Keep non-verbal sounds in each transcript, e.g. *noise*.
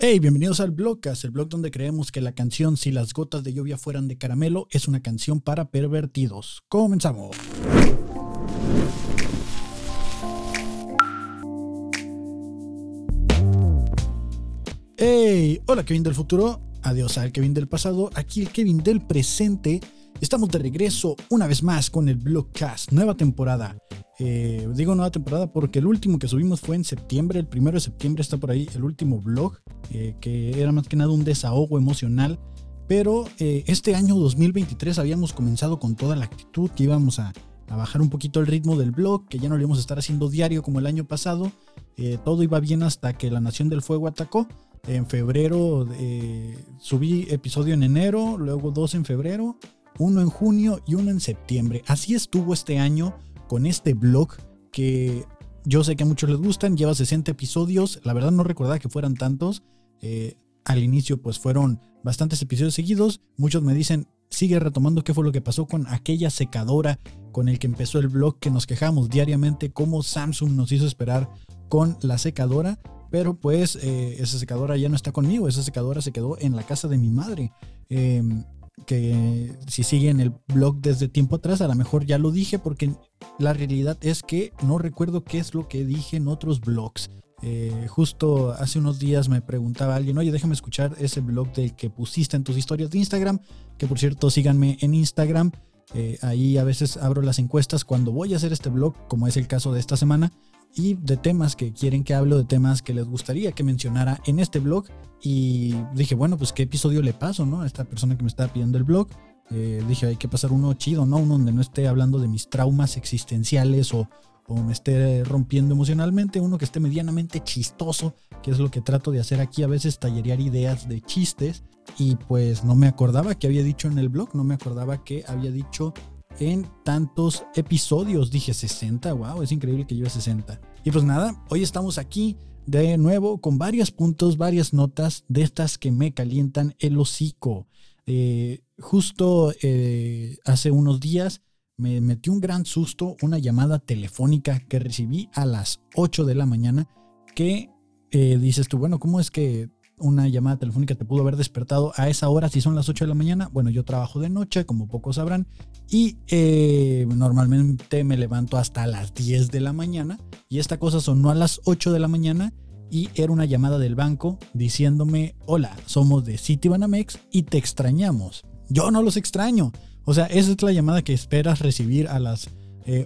Hey, bienvenidos al Blogcast, el blog donde creemos que la canción Si las gotas de lluvia fueran de caramelo es una canción para pervertidos. Comenzamos. Hey, hola Kevin del futuro, adiós al Kevin del pasado, aquí el Kevin del presente. Estamos de regreso una vez más con el Blogcast, nueva temporada. Eh, digo nueva temporada porque el último que subimos fue en septiembre, el primero de septiembre está por ahí el último blog, eh, que era más que nada un desahogo emocional. Pero eh, este año 2023 habíamos comenzado con toda la actitud que íbamos a, bajar un poquito el ritmo del blog, que ya no lo íbamos a estar haciendo diario como el año pasado. todo iba bien hasta que la Nación del Fuego atacó. En febrero subí episodio en enero, luego dos en febrero, uno en junio y uno en septiembre. Así estuvo este año con este blog que yo sé que a muchos les gustan, lleva 60 episodios, la verdad no recordaba que fueran tantos, eh, al inicio pues fueron bastantes episodios seguidos, muchos me dicen, sigue retomando qué fue lo que pasó con aquella secadora con el que empezó el blog que nos quejamos diariamente, cómo Samsung nos hizo esperar con la secadora, pero pues eh, esa secadora ya no está conmigo, esa secadora se quedó en la casa de mi madre. Em, que si siguen el blog desde tiempo atrás, a lo mejor ya lo dije, porque la realidad es que no recuerdo qué es lo que dije en otros blogs. Eh, justo hace unos días me preguntaba alguien, oye, déjame escuchar ese blog del que pusiste en tus historias de Instagram, que por cierto síganme en Instagram. Eh, ahí a veces abro las encuestas cuando voy a hacer este blog, como es el caso de esta semana y de temas que quieren que hable, de temas que les gustaría que mencionara en este blog. Y dije, bueno, pues qué episodio le paso, ¿no? A esta persona que me está pidiendo el blog. Eh, dije, hay que pasar uno chido, ¿no? Uno donde no esté hablando de mis traumas existenciales o, o me esté rompiendo emocionalmente. Uno que esté medianamente chistoso, que es lo que trato de hacer aquí. A veces tallerear ideas de chistes. Y pues no me acordaba que había dicho en el blog, no me acordaba que había dicho en tantos episodios. Dije 60, wow, es increíble que lleve 60. Y pues nada, hoy estamos aquí de nuevo con varios puntos, varias notas de estas que me calientan el hocico. Eh, justo eh, hace unos días me metió un gran susto una llamada telefónica que recibí a las 8 de la mañana que eh, dices tú, bueno, ¿cómo es que una llamada telefónica te pudo haber despertado a esa hora si son las 8 de la mañana. Bueno, yo trabajo de noche, como pocos sabrán, y eh, normalmente me levanto hasta las 10 de la mañana. Y esta cosa sonó a las 8 de la mañana y era una llamada del banco diciéndome, hola, somos de Citibanamex y te extrañamos. Yo no los extraño. O sea, esa es la llamada que esperas recibir a las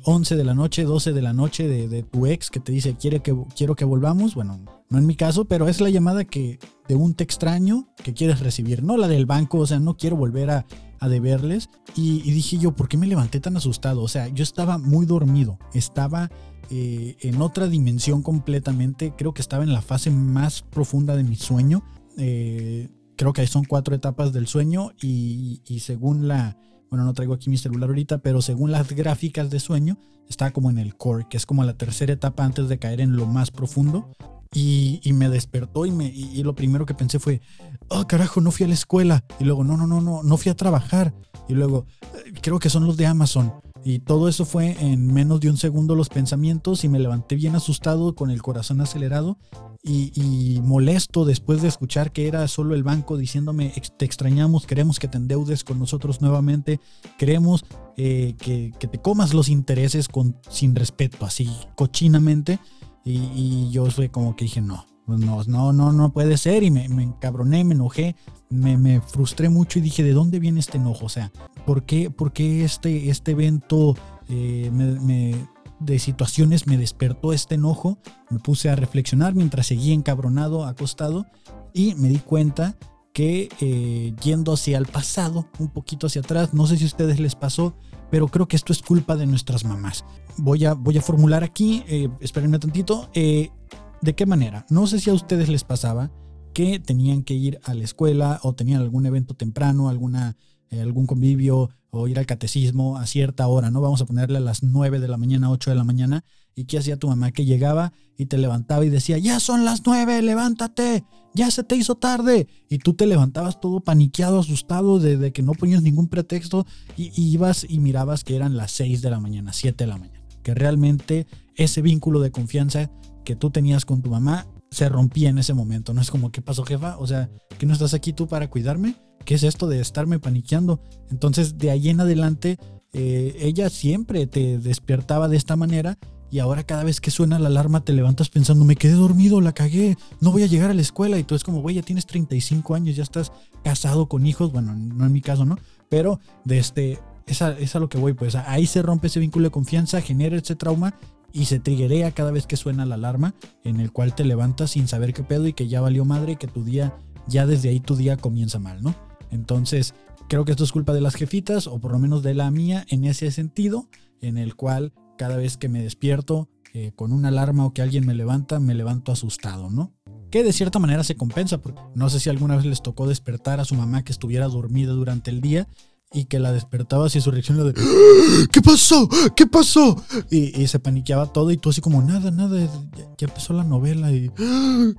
11 eh, de la noche, 12 de la noche de, tu ex que te dice quiere que, quiero que volvamos. Bueno, no en mi caso, pero es la llamada que de un te extraño que quieres recibir, no la del banco, o sea, no quiero volver a, deberles. Y, dije yo, ¿por qué me levanté tan asustado? O sea, yo estaba muy dormido, estaba eh, en otra dimensión completamente, creo que estaba en la fase más profunda de mi sueño. Eh, creo que son cuatro etapas del sueño y según la bueno, no traigo aquí mi celular ahorita, pero según las gráficas de sueño, está como en el core, que es como la tercera etapa antes de caer en lo más profundo. Y, me despertó y, me, y, lo primero que pensé fue, oh carajo, no fui a la escuela. Y luego, no, no, no, no, no fui a trabajar. Y luego, eh, creo que son los de Amazon. Y todo eso fue en menos de un segundo los pensamientos y me levanté bien asustado con el corazón acelerado y, molesto después de escuchar que era solo el banco diciéndome te extrañamos, queremos que te endeudes con nosotros nuevamente, queremos eh, que, te comas los intereses con, sin respeto, así cochinamente. Y, yo fue como que dije, no, no, no, no, no puede ser. Y me, me encabroné, me enojé, me, me, frustré mucho y dije, ¿de dónde viene este enojo? O sea, ¿por qué, por qué este, este evento eh, de situaciones me despertó este enojo? Me puse a reflexionar mientras seguía encabronado, acostado, y me di cuenta que eh, yendo hacia el pasado, un poquito hacia atrás, no sé si a ustedes les pasó, pero creo que esto es culpa de nuestras mamás. Voy a, voy a formular aquí, eh, espérenme tantito, eh, ¿de qué manera? No sé si a ustedes les pasaba que tenían que ir a la escuela o tenían algún evento temprano, alguna, eh, algún convivio o ir al catecismo a cierta hora, ¿no? Vamos a ponerle a las 9 de la mañana, 8 de la mañana. ¿Y qué hacía tu mamá? Que llegaba y te levantaba y decía, ya son las 9, levántate, ya se te hizo tarde. Y tú te levantabas todo paniqueado, asustado de, que no ponías ningún pretexto y, ibas y mirabas que eran las 6 de la mañana, 7 de la mañana. Que realmente ese vínculo de confianza que tú tenías con tu mamá se rompía en ese momento. No es como, ¿qué pasó, jefa? O sea, ¿que no estás aquí tú para cuidarme? ¿Qué es esto de estarme paniqueando? Entonces, de ahí en adelante, eh, ella siempre te despertaba de esta manera y ahora cada vez que suena la alarma te levantas pensando, me quedé dormido, la cagué, no voy a llegar a la escuela. Y tú es como, güey, ya tienes 35 años, ya estás casado con hijos. Bueno, no en mi caso, ¿no? Pero de este, es a, lo que voy, pues ahí se rompe ese vínculo de confianza, genera ese trauma y se triguea cada vez que suena la alarma en el cual te levantas sin saber qué pedo y que ya valió madre y que tu día, ya desde ahí tu día comienza mal, ¿no? Entonces, creo que esto es culpa de las jefitas o por lo menos de la mía en ese sentido, en el cual cada vez que me despierto eh, con una alarma o que alguien me levanta, me levanto asustado, ¿no? Que de cierta manera se compensa, porque no sé si alguna vez les tocó despertar a su mamá que estuviera dormida durante el día y que la despertaba así su reacción era de ¿Qué pasó? ¿Qué pasó? Y, se paniqueaba todo y tú así como nada, nada, ya, empezó la novela y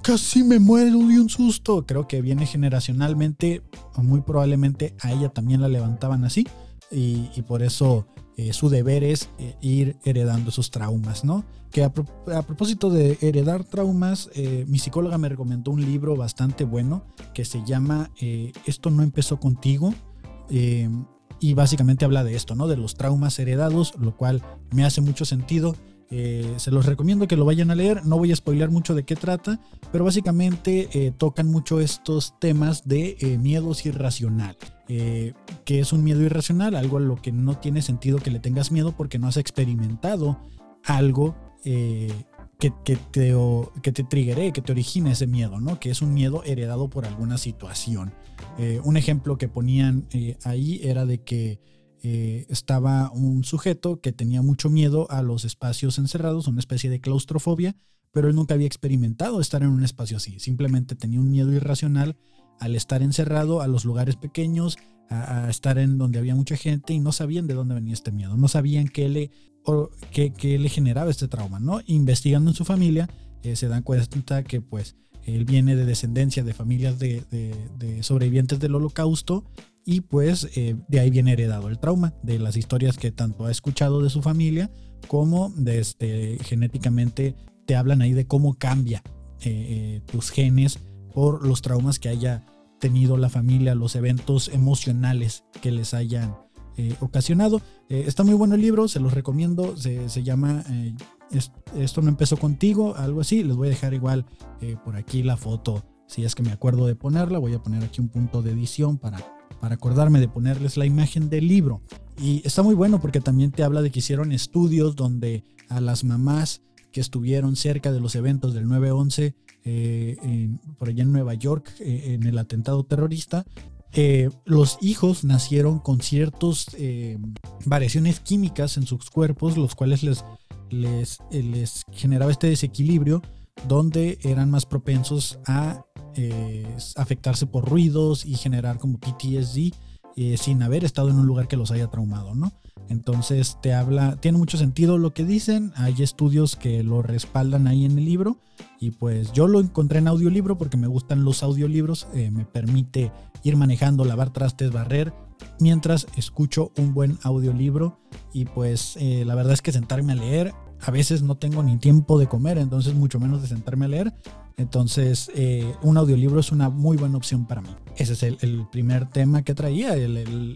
casi me muero de un susto. Creo que viene generacionalmente, muy probablemente a ella también la levantaban así y, por eso eh, su deber es eh, ir heredando esos traumas, ¿no? Que a, propósito de heredar traumas, eh, mi psicóloga me recomendó un libro bastante bueno que se llama Esto no empezó contigo eh, y básicamente habla de esto, ¿no? De los traumas heredados, lo cual me hace mucho sentido. Eh, se los recomiendo que lo vayan a leer. No voy a spoiler mucho de qué trata, pero básicamente eh, tocan mucho estos temas de miedos irracionales. que es un miedo irracional? Algo a lo que no tiene sentido que le tengas miedo porque no has experimentado algo que, te, que te que te origine ese miedo, ¿no? Que es un miedo heredado por alguna situación. Eh, un ejemplo que ponían eh, ahí era de que eh, estaba un sujeto que tenía mucho miedo a los espacios encerrados, una especie de claustrofobia, pero él nunca había experimentado estar en un espacio así. Simplemente tenía un miedo irracional al estar encerrado a los lugares pequeños, a, estar en donde había mucha gente y no sabían de dónde venía este miedo, no sabían qué le, qué, le generaba este trauma, ¿no? Investigando en su familia, se dan cuenta que pues él viene de descendencia de familias de, sobrevivientes del holocausto y pues eh, de ahí viene heredado el trauma, de las historias que tanto ha escuchado de su familia como de este, genéticamente te hablan ahí de cómo cambia eh, eh, tus genes por los traumas que haya tenido la familia, los eventos emocionales que les hayan ocasionado. está muy bueno el libro, se los recomiendo, se, se llama esto no empezó contigo, algo así. Les voy a dejar igual eh, por aquí la foto, si es que me acuerdo de ponerla. Voy a poner aquí un punto de edición para, para acordarme de ponerles la imagen del libro. Y está muy bueno porque también te habla de que hicieron estudios donde a las mamás que estuvieron cerca de los eventos del 9-11 eh, por allá en Nueva York eh, en el atentado terrorista, los hijos nacieron con ciertas variaciones químicas en sus cuerpos, los cuales les les, generaba este desequilibrio donde eran más propensos a eh, afectarse por ruidos y generar como PTSD eh, sin haber estado en un lugar que los haya traumado, ¿no? Entonces te habla, tiene mucho sentido lo que dicen, hay estudios que lo respaldan ahí en el libro y pues yo lo encontré en audiolibro porque me gustan los audiolibros, eh, me permite ir manejando, lavar trastes, barrer, mientras escucho un buen audiolibro y pues la verdad es que sentarme a leer a veces no tengo ni tiempo de comer, entonces mucho menos de sentarme a leer. Entonces, eh, un audiolibro es una muy buena opción para mí. Ese es el, primer tema que traía,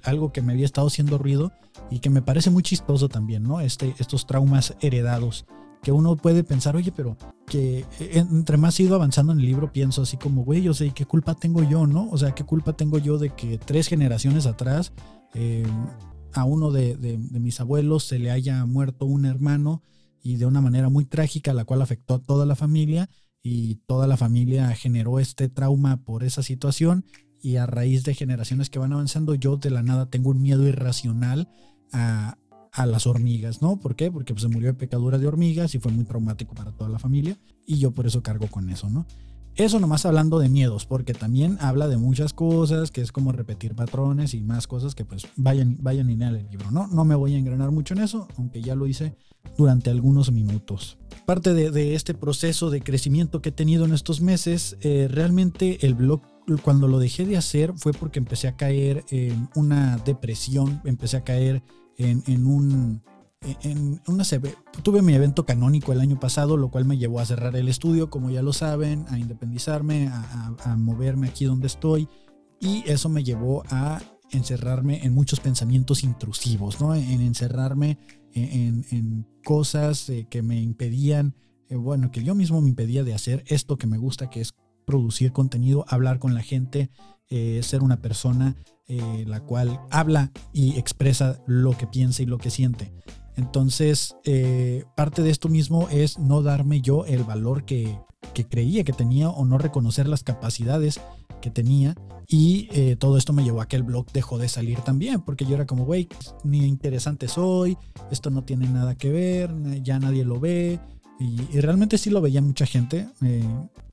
algo que me había estado haciendo ruido y que me parece muy chistoso también, ¿no? Este, estos traumas heredados que uno puede pensar, oye, pero que entre más he ido avanzando en el libro, pienso así como, güey, yo sé, ¿qué culpa tengo yo, no? O sea, ¿qué culpa tengo yo de que tres generaciones atrás eh, a uno de, de mis abuelos se le haya muerto un hermano? y de una manera muy trágica, la cual afectó a toda la familia y toda la familia generó este trauma por esa situación y a raíz de generaciones que van avanzando, yo de la nada tengo un miedo irracional a, a las hormigas, ¿no? ¿Por qué? Porque pues, se murió de pecadura de hormigas y fue muy traumático para toda la familia y yo por eso cargo con eso, ¿no? Eso nomás hablando de miedos, porque también habla de muchas cosas, que es como repetir patrones y más cosas que pues vayan, vayan en el libro, ¿no? No me voy a engranar mucho en eso, aunque ya lo hice durante algunos minutos. Parte de, este proceso de crecimiento que he tenido en estos meses, eh, realmente el blog cuando lo dejé de hacer fue porque empecé a caer en una depresión, empecé a caer en, un en una tuve mi evento canónico el año pasado, lo cual me llevó a cerrar el estudio, como ya lo saben, a independizarme, a, moverme aquí donde estoy. Y eso me llevó a encerrarme en muchos pensamientos intrusivos, ¿no? En encerrarme en, cosas eh, que me impedían, eh, bueno, que yo mismo me impedía de hacer esto que me gusta, que es producir contenido, hablar con la gente, eh, ser una persona la cual habla y expresa lo que piensa y lo que siente. Entonces, eh, parte de esto mismo es no darme yo el valor que, creía que tenía o no reconocer las capacidades que tenía. Y eh, todo esto me llevó a que el blog dejó de salir también, porque yo era como, güey, ni interesante soy, esto no tiene nada que ver, ya nadie lo ve. Y, realmente sí lo veía mucha gente. Eh,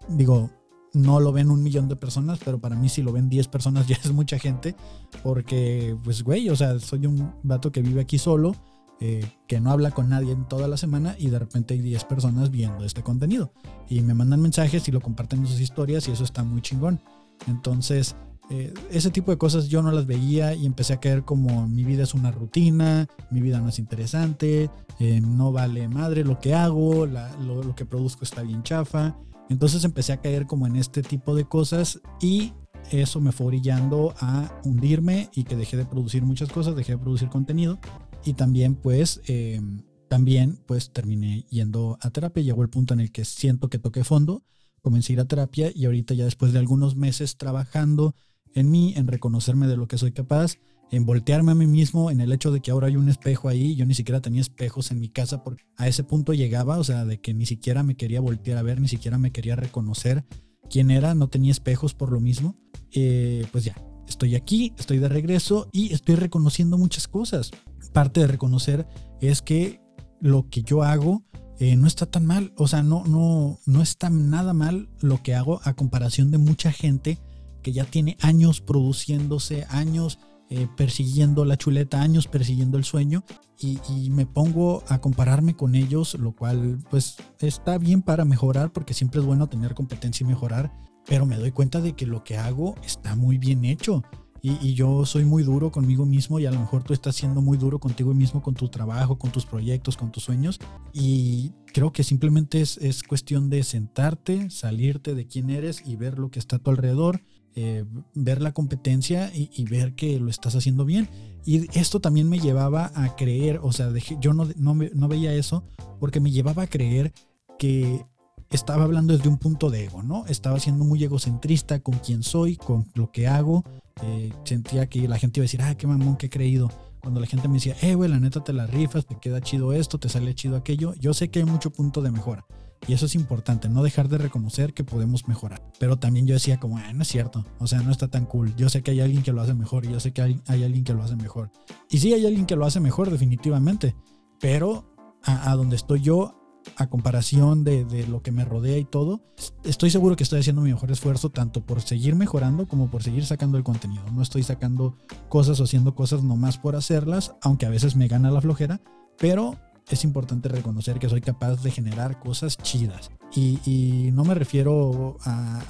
digo, no lo ven un millón de personas, pero para mí si lo ven 10 personas *laughs* ya es mucha gente, porque pues güey, o sea, soy un vato que vive aquí solo eh, que no habla con nadie en toda la semana y de repente hay 10 personas viendo este contenido y me mandan mensajes y lo comparten en sus historias y eso está muy chingón. Entonces, eh, ese tipo de cosas yo no las veía y empecé a caer como mi vida es una rutina, mi vida no es interesante, eh, no vale madre lo que hago, lo, lo que produzco está bien chafa. Entonces empecé a caer como en este tipo de cosas y eso me fue orillando a hundirme y que dejé de producir muchas cosas, dejé de producir contenido y también pues, eh, también pues terminé yendo a terapia. Llegó el punto en el que siento que toqué fondo, comencé a ir a terapia y ahorita ya después de algunos meses trabajando en mí, en reconocerme de lo que soy capaz, en voltearme a mí mismo, en el hecho de que ahora hay un espejo ahí, yo ni siquiera tenía espejos en mi casa, porque a ese punto llegaba, o sea, de que ni siquiera me quería voltear a ver, ni siquiera me quería reconocer quién era, no tenía espejos por lo mismo, eh, pues ya, estoy aquí, estoy de regreso y estoy reconociendo muchas cosas parte de reconocer es que lo que yo hago eh, no está tan mal. O sea, no, no, no está nada mal lo que hago a comparación de mucha gente que ya tiene años produciéndose, años eh, persiguiendo la chuleta, años persiguiendo el sueño y, y, me pongo a compararme con ellos, lo cual pues está bien para mejorar porque siempre es bueno tener competencia y mejorar, pero me doy cuenta de que lo que hago está muy bien hecho y, yo soy muy duro conmigo mismo y a lo mejor tú estás siendo muy duro contigo mismo, con tu trabajo, con tus proyectos, con tus sueños. Y creo que simplemente es, es cuestión de sentarte, salirte de quién eres y ver lo que está a tu alrededor, eh, ver la competencia y, ver que lo estás haciendo bien. Y esto también me llevaba a creer, o sea, yo no, no, no veía eso porque me llevaba a creer que estaba hablando desde un punto de ego, ¿no? Estaba siendo muy egocentrista con quién soy, con lo que hago. Eh, sentía que la gente iba a decir, ah, qué mamón, qué creído. Cuando la gente me decía, eh, güey, la neta te la rifas, te queda chido esto, te sale chido aquello. Yo sé que hay mucho punto de mejora. Y eso es importante, no dejar de reconocer que podemos mejorar. Pero también yo decía como, ah, no es cierto, o sea, no está tan cool. Yo sé que hay alguien que lo hace mejor y yo sé que hay, alguien que lo hace mejor. Y sí hay alguien que lo hace mejor, definitivamente. Pero a donde estoy yo a comparación de, lo que me rodea y todo, estoy seguro que estoy haciendo mi mejor esfuerzo tanto por seguir mejorando como por seguir sacando el contenido. No estoy sacando cosas o haciendo cosas nomás por hacerlas, aunque a veces me gana la flojera, pero es importante reconocer que soy capaz de generar cosas chidas. Y, no me refiero a,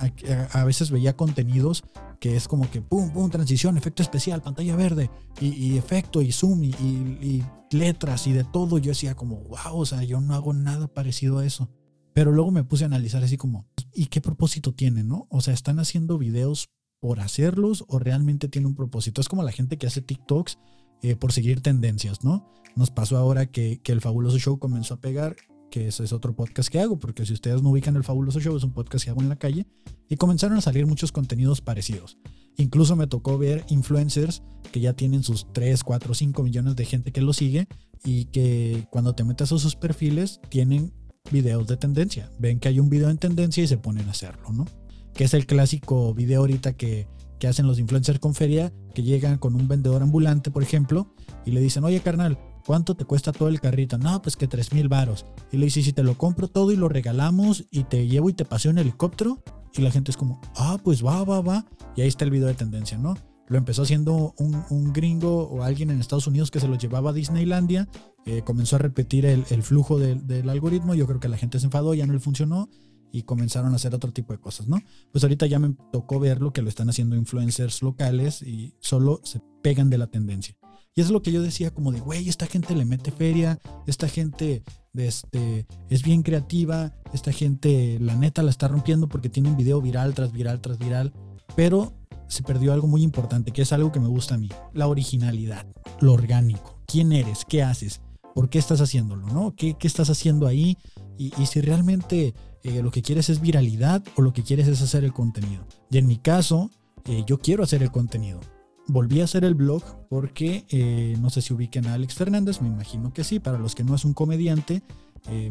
a, veces veía contenidos que es como que pum, pum, transición, efecto especial, pantalla verde y, efecto y zoom y, letras y de todo. Yo decía como, wow, o sea, yo no hago nada parecido a eso. Pero luego me puse a analizar así como, ¿y qué propósito tiene, no? O sea, ¿están haciendo videos por hacerlos o realmente tiene un propósito? Es como la gente que hace TikToks eh, por seguir tendencias, ¿no? Nos pasó ahora que, que el fabuloso show comenzó a pegar que ese es otro podcast que hago, porque si ustedes no ubican el Fabuloso Show, es un podcast que hago en la calle, y comenzaron a salir muchos contenidos parecidos. Incluso me tocó ver influencers que ya tienen sus 3, 4, 5 millones de gente que lo sigue y que cuando te metes a sus perfiles tienen videos de tendencia. Ven que hay un video en tendencia y se ponen a hacerlo, ¿no? Que es el clásico video ahorita que, que hacen los influencers con feria, que llegan con un vendedor ambulante, por ejemplo, y le dicen, oye carnal, ¿Cuánto te cuesta todo el carrito? No, pues que 3 mil varos. Y le dice, si te lo compro todo y lo regalamos y te llevo y te paseo en helicóptero. Y la gente es como, ah, pues va, va, va. Y ahí está el video de tendencia, ¿no? Lo empezó haciendo un, gringo o alguien en Estados Unidos que se lo llevaba a Disneylandia. Eh, comenzó a repetir el, flujo del algoritmo. Yo creo que la gente se enfadó, ya no le funcionó y comenzaron a hacer otro tipo de cosas, ¿no? Pues ahorita ya me tocó ver lo que lo están haciendo influencers locales y solo se pegan de la tendencia. Y es lo que yo decía como de, güey, esta gente le mete feria, esta gente este, es bien creativa, esta gente la neta la está rompiendo porque tiene un video viral tras viral tras viral, pero se perdió algo muy importante, que es algo que me gusta a mí, la originalidad, lo orgánico, quién eres, qué haces, por qué estás haciéndolo, ¿no? ¿Qué, qué estás haciendo ahí? Y, si realmente eh, lo que quieres es viralidad o lo que quieres es hacer el contenido. Y en mi caso, eh, yo quiero hacer el contenido volví a hacer el blog porque eh, no sé si ubiquen a Alex Fernández, me imagino que sí, para los que no es un comediante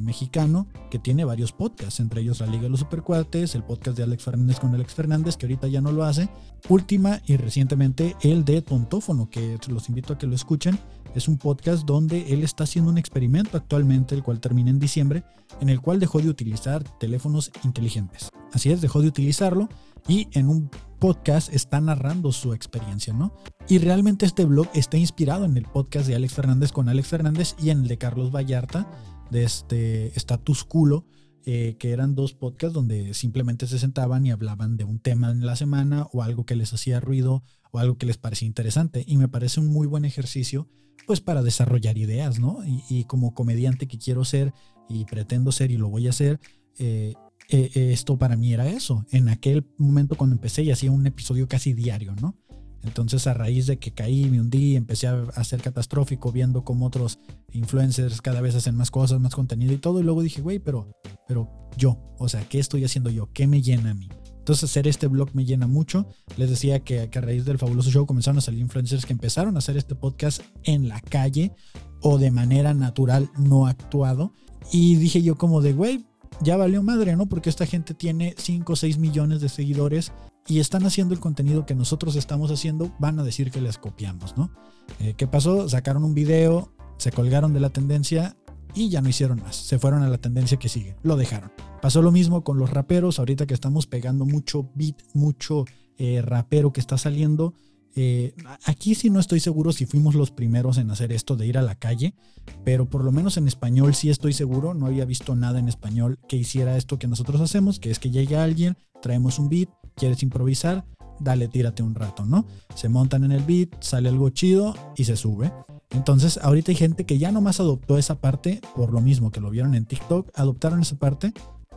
mexicano que tiene varios podcasts, entre ellos La Liga de los Supercuates, el podcast de Alex Fernández con Alex Fernández, que ahorita ya no lo hace, última y recientemente el de Tontófono, que los invito a que lo escuchen. Es un podcast donde él está haciendo un experimento actualmente, el cual termina en diciembre, en el cual dejó de utilizar teléfonos inteligentes. Así es, dejó de utilizarlo y en un podcast está narrando su experiencia, ¿no? Y realmente este blog está inspirado en el podcast de Alex Fernández con Alex Fernández y en el de Carlos Vallarta, de este Status Culo, eh, que eran dos podcasts donde simplemente se sentaban y hablaban de un tema en la semana o algo que les hacía ruido o algo que les parecía interesante. Y me parece un muy buen ejercicio, pues para desarrollar ideas, ¿no? Y, como comediante que quiero ser y pretendo ser y lo voy a hacer, eh, eh, esto para mí era eso. En aquel momento cuando empecé y hacía un episodio casi diario, ¿no? Entonces a raíz de que caí, me hundí, empecé a, ser catastrófico viendo cómo otros influencers cada vez hacen más cosas, más contenido y todo. Y luego dije, güey, pero, pero yo, o sea, ¿qué estoy haciendo yo? ¿Qué me llena a mí? Entonces hacer este blog me llena mucho. Les decía que, a raíz del fabuloso show comenzaron a salir influencers que empezaron a hacer este podcast en la calle o de manera natural, no actuado. Y dije yo como de, güey, ya valió madre, ¿no? Porque esta gente tiene 5 o 6 millones de seguidores y están haciendo el contenido que nosotros estamos haciendo, van a decir que les copiamos, ¿no? Eh, ¿Qué pasó? Sacaron un video, se colgaron de la tendencia y ya no hicieron más. Se fueron a la tendencia que sigue, lo dejaron. Pasó lo mismo con los raperos, ahorita que estamos pegando mucho beat, mucho eh, rapero que está saliendo eh, aquí sí no estoy seguro si fuimos los primeros en hacer esto de ir a la calle, pero por lo menos en español sí estoy seguro. No había visto nada en español que hiciera esto que nosotros hacemos, que es que llegue alguien, traemos un beat, quieres improvisar, dale, tírate un rato, ¿no? Se montan en el beat, sale algo chido y se sube. Entonces, ahorita hay gente que ya nomás adoptó esa parte por lo mismo que lo vieron en TikTok, adoptaron esa parte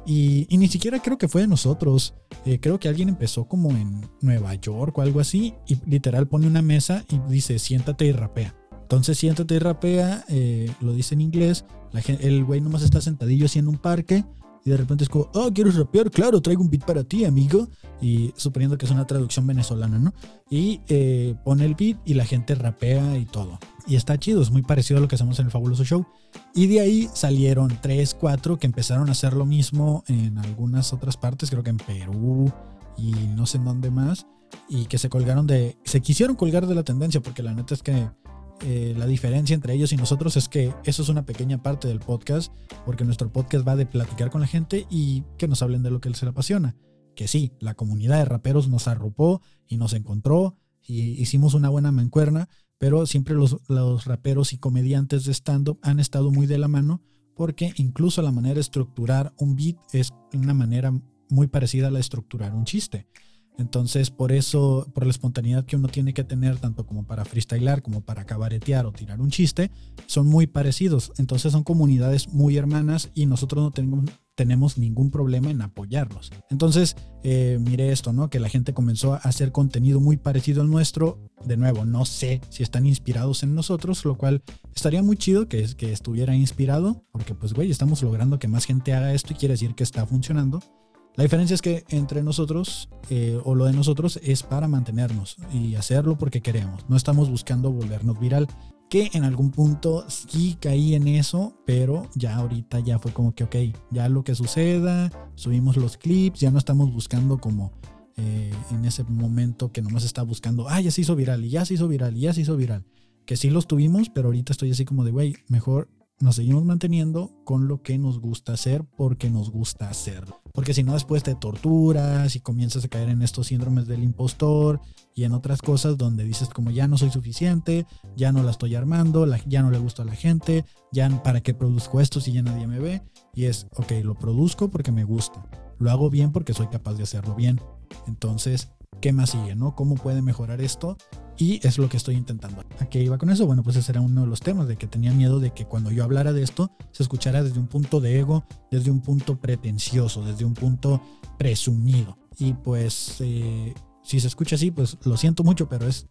y, ni siquiera creo que fue de nosotros. Eh, creo que alguien empezó como en Nueva York o algo así y literal pone una mesa y dice siéntate y rapea. Entonces siéntate y rapea, eh, lo dice en inglés. La el güey nomás está sentadillo así un parque y de repente es como, oh, ¿quieres rapear? Claro, traigo un beat para ti, amigo. Y suponiendo que es una traducción venezolana, ¿no? Y eh, pone el beat y la gente rapea y todo. Y está chido, es muy parecido a lo que hacemos en el Fabuloso Show. Y de ahí salieron tres, cuatro que empezaron a hacer lo mismo en algunas otras partes, creo que en Perú y no sé en dónde más. Y que se colgaron de. Se quisieron colgar de la tendencia, porque la neta es que eh, la diferencia entre ellos y nosotros es que eso es una pequeña parte del podcast, porque nuestro podcast va de platicar con la gente y que nos hablen de lo que les apasiona. Que sí, la comunidad de raperos nos arropó y nos encontró y hicimos una buena mancuerna, pero siempre los, raperos y comediantes de stand-up han estado muy de la mano porque incluso la manera de estructurar un beat es una manera muy parecida a la de estructurar un chiste. Entonces, por eso, por la espontaneidad que uno tiene que tener, tanto como para freestylar, como para cabaretear o tirar un chiste, son muy parecidos. Entonces, son comunidades muy hermanas y nosotros no tenemos, tenemos ningún problema en apoyarlos. Entonces, eh, mire esto, ¿no? Que la gente comenzó a hacer contenido muy parecido al nuestro. De nuevo, no sé si están inspirados en nosotros, lo cual estaría muy chido que, que estuviera inspirado, porque pues, güey, estamos logrando que más gente haga esto y quiere decir que está funcionando. La diferencia es que entre nosotros eh, o lo de nosotros es para mantenernos y hacerlo porque queremos. No estamos buscando volvernos viral. Que en algún punto sí caí en eso, pero ya ahorita ya fue como que, ok, ya lo que suceda, subimos los clips, ya no estamos buscando como eh, en ese momento que nomás está buscando, ah, ya se hizo viral y ya se hizo viral y ya se hizo viral. Que sí los tuvimos, pero ahorita estoy así como de, güey, mejor nos seguimos manteniendo con lo que nos gusta hacer porque nos gusta hacerlo. Porque si no, después te torturas y comienzas a caer en estos síndromes del impostor y en otras cosas donde dices como ya no soy suficiente, ya no la estoy armando, ya no le gusta a la gente, ya para qué produzco esto si ya nadie me ve. Y es, ok, lo produzco porque me gusta. Lo hago bien porque soy capaz de hacerlo bien. Entonces, qué más sigue, ¿no? ¿Cómo puede mejorar esto? Y es lo que estoy intentando. ¿A qué iba con eso? Bueno, pues ese era uno de los temas, de que tenía miedo de que cuando yo hablara de esto se escuchara desde un punto de ego, desde un punto pretencioso, desde un punto presumido. Y pues eh, si se escucha así, pues lo siento mucho, pero es,